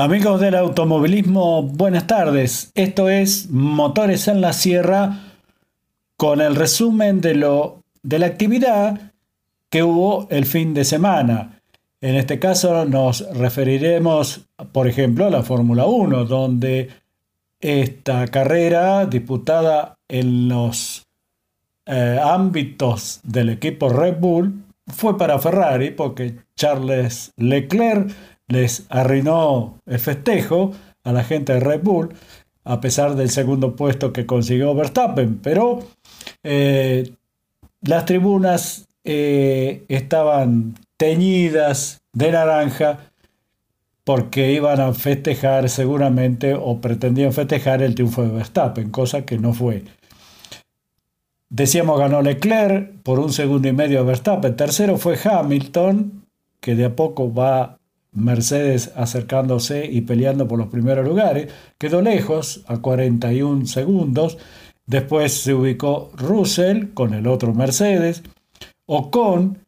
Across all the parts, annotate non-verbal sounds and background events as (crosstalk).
Amigos del automovilismo, buenas tardes. Esto es Motores en la Sierra con el resumen de, lo, de la actividad que hubo el fin de semana. En este caso nos referiremos, por ejemplo, a la Fórmula 1, donde esta carrera disputada en los eh, ámbitos del equipo Red Bull fue para Ferrari porque Charles Leclerc les arruinó el festejo a la gente de Red Bull, a pesar del segundo puesto que consiguió Verstappen. Pero eh, las tribunas eh, estaban teñidas de naranja porque iban a festejar seguramente o pretendían festejar el triunfo de Verstappen, cosa que no fue. Decíamos ganó Leclerc por un segundo y medio a Verstappen. Tercero fue Hamilton, que de a poco va Mercedes acercándose y peleando por los primeros lugares. Quedó lejos, a 41 segundos. Después se ubicó Russell con el otro Mercedes. Ocon.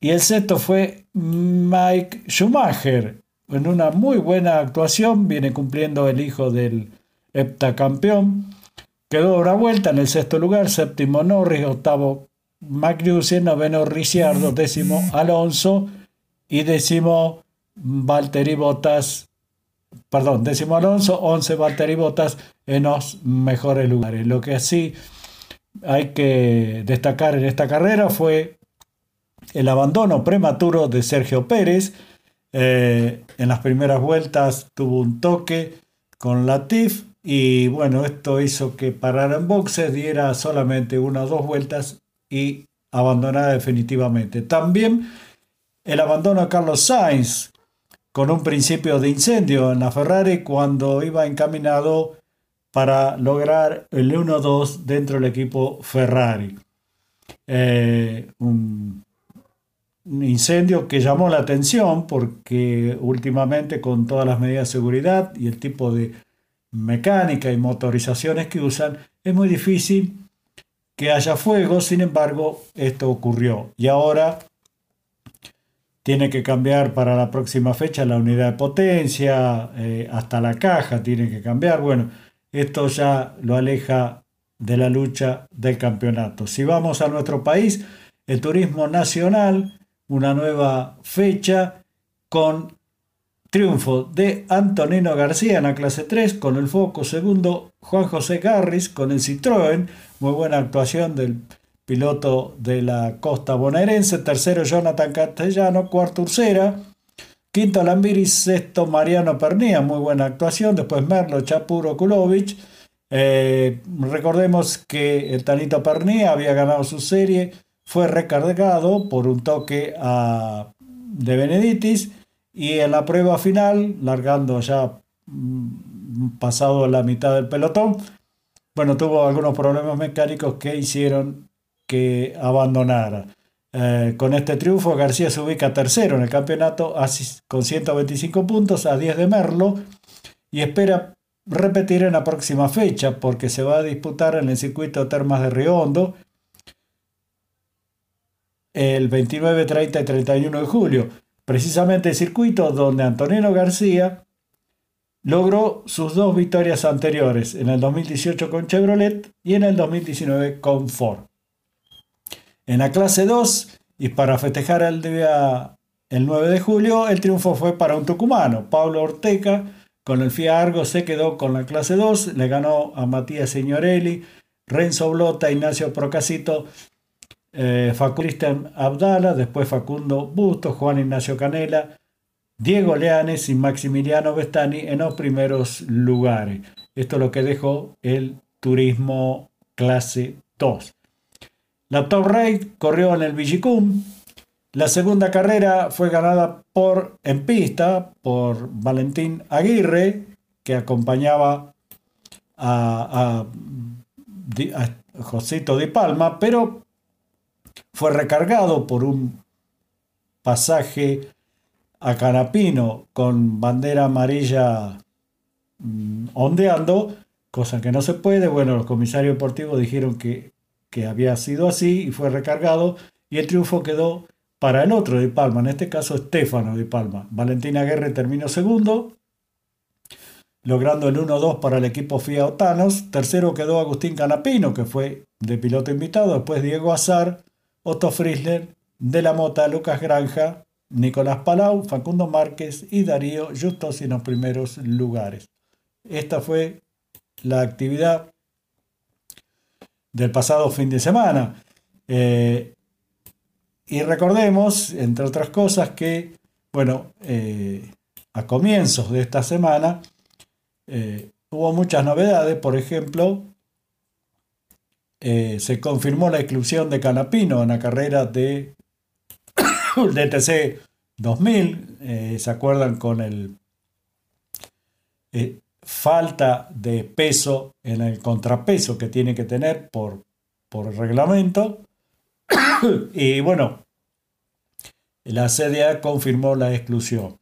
Y el sexto fue Mike Schumacher. En una muy buena actuación, viene cumpliendo el hijo del heptacampeón. Quedó una vuelta en el sexto lugar, séptimo Norris, octavo Magnussen, noveno Ricciardo, décimo Alonso y décimo Valtteri Bottas, perdón, décimo Alonso, 11 Valtteri Bottas en los mejores lugares. Lo que sí hay que destacar en esta carrera fue el abandono prematuro de Sergio Pérez. Eh, en las primeras vueltas tuvo un toque con Latif y bueno, esto hizo que parara en boxes, diera solamente una o dos vueltas y abandonara definitivamente. También el abandono a Carlos Sainz, con un principio de incendio en la Ferrari cuando iba encaminado para lograr el 1-2 dentro del equipo Ferrari. Eh, un, incendio que llamó la atención porque últimamente con todas las medidas de seguridad y el tipo de mecánica y motorizaciones que usan, es muy difícil que haya fuego, sin embargo, esto ocurrió. Y ahora tiene que cambiar para la próxima fecha la unidad de potencia, eh, hasta la caja tiene que cambiar. Bueno, esto ya lo aleja de la lucha del campeonato. Si vamos a nuestro país, el turismo nacional, una nueva fecha con triunfo de Antonino García en la clase 3 con el foco, segundo Juan José Garris con el Citroën, muy buena actuación del piloto de la costa bonaerense, tercero Jonathan Castellano, cuarto Ursera, quinto Lambiri, sexto Mariano Pernía, muy buena actuación, después Merlo, Chapuro, Kulovic. Eh, recordemos que el Tanito Pernía había ganado su serie, fue recargado por un toque de Beneditis y en la prueba final, largando ya mm, pasado la mitad del pelotón, bueno, tuvo algunos problemas mecánicos que hicieron que abandonara. Eh, con este triunfo, García se ubica tercero en el campeonato con 125 puntos a 10 de Merlo y espera repetir en la próxima fecha porque se va a disputar en el circuito Termas de Riondo el 29, 30 y 31 de julio. Precisamente el circuito donde Antonino García logró sus dos victorias anteriores, en el 2018 con Chevrolet y en el 2019 con Ford. En la clase 2, y para festejar el día el 9 de julio, el triunfo fue para un tucumano. Pablo Orteca, con el FIA Argo, se quedó con la clase 2, le ganó a Matías Signorelli, Renzo Blota, Ignacio Procasito, eh, Abdala, después Facundo Busto, Juan Ignacio Canela, Diego Leanes y Maximiliano Vestani en los primeros lugares. Esto es lo que dejó el turismo clase 2. La Top Raid corrió en el Vigicum. La segunda carrera fue ganada por en pista por Valentín Aguirre, que acompañaba a, Josito de Palma, pero fue recargado por un pasaje a Canapino con bandera amarilla mm, ondeando, cosa que no se puede. Bueno, los comisarios deportivos dijeron que que había sido así y fue recargado y el triunfo quedó para el otro de Palma, en este caso Estefano de Palma. Valentina Guerre terminó segundo logrando el 1-2 para el equipo FIA Otanos. Tercero quedó Agustín Canapino, que fue de piloto invitado. Después Diego Azar, Otto Friesler, De la Mota, Lucas Granja, Nicolás Palau, Facundo Márquez y Darío Justos en los primeros lugares. Esta fue la actividad del pasado fin de semana. Eh, y recordemos, entre otras cosas, que, bueno, eh, a comienzos de esta semana eh, hubo muchas novedades, por ejemplo, se confirmó la exclusión de Canapino en la carrera de (coughs) DTC 2000, ¿se acuerdan con el falta de peso en el contrapeso que tiene que tener por, por reglamento. (coughs) y bueno, la CDA confirmó la exclusión.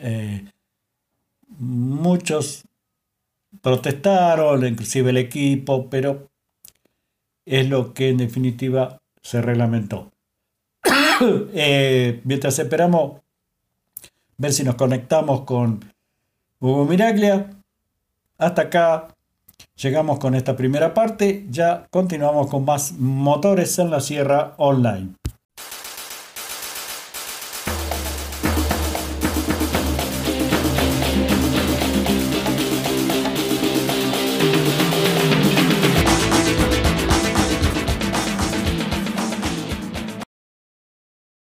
Eh, muchos protestaron, inclusive el equipo, pero es lo que en definitiva se reglamentó. (coughs) Eh, mientras esperamos ver si nos conectamos con Hugo Miraglia. Hasta acá llegamos con esta primera parte. Ya continuamos con más motores en la sierra online.